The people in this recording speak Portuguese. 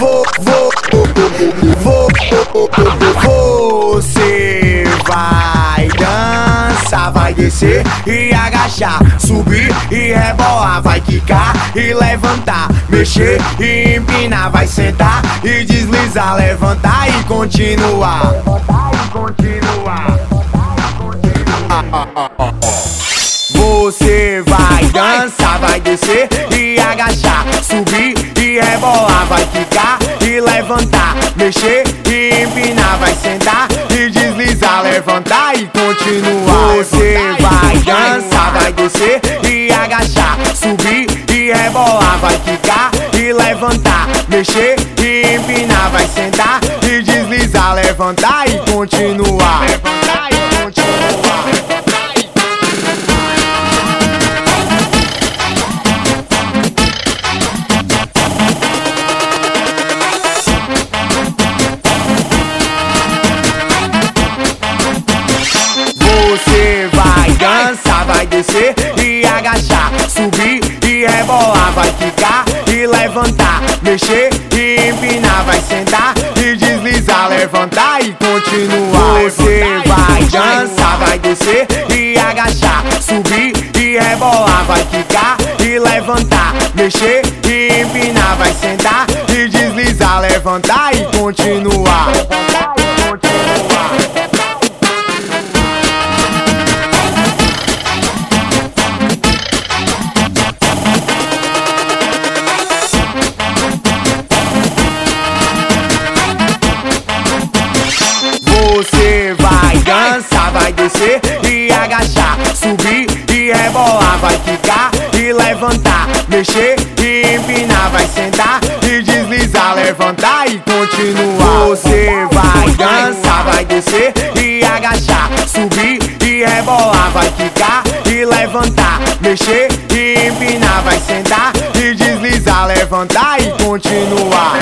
vou, vou, vou, você vai dançar, vai descer e agachar, subir e rebolar, vai quicar e levantar, mexer e empinar, vai sentar e deslizar, levantar e continuar. Continuar. Você vai dançar, vai descer e agachar, subir ficar e levantar, mexer e empinar, vai sentar e deslizar, levantar e continuar. Você vai dançar, vai descer e agachar, subir e rebolar, vai ficar e levantar, mexer e empinar, vai sentar e deslizar, levantar e continuar. Levantar Você vai dançar, vai descer e agachar, subir e rebolar, vai ficar e levantar, mexer e empinar, vai sentar e deslizar, levantar e continuar. Você vai dançar, vai descer e agachar, subir e rebolar, vai ficar e levantar, mexer e empinar, vai sentar e deslizar, levantar e continuar. Vai descer e agachar, subir e rebolar, vai ficar e levantar, mexer e empinar, vai sentar e deslizar, levantar e continuar. Você vai dançar, vai descer e agachar, subir e rebolar, vai ficar e levantar, mexer e empinar, vai sentar e deslizar, levantar e continuar.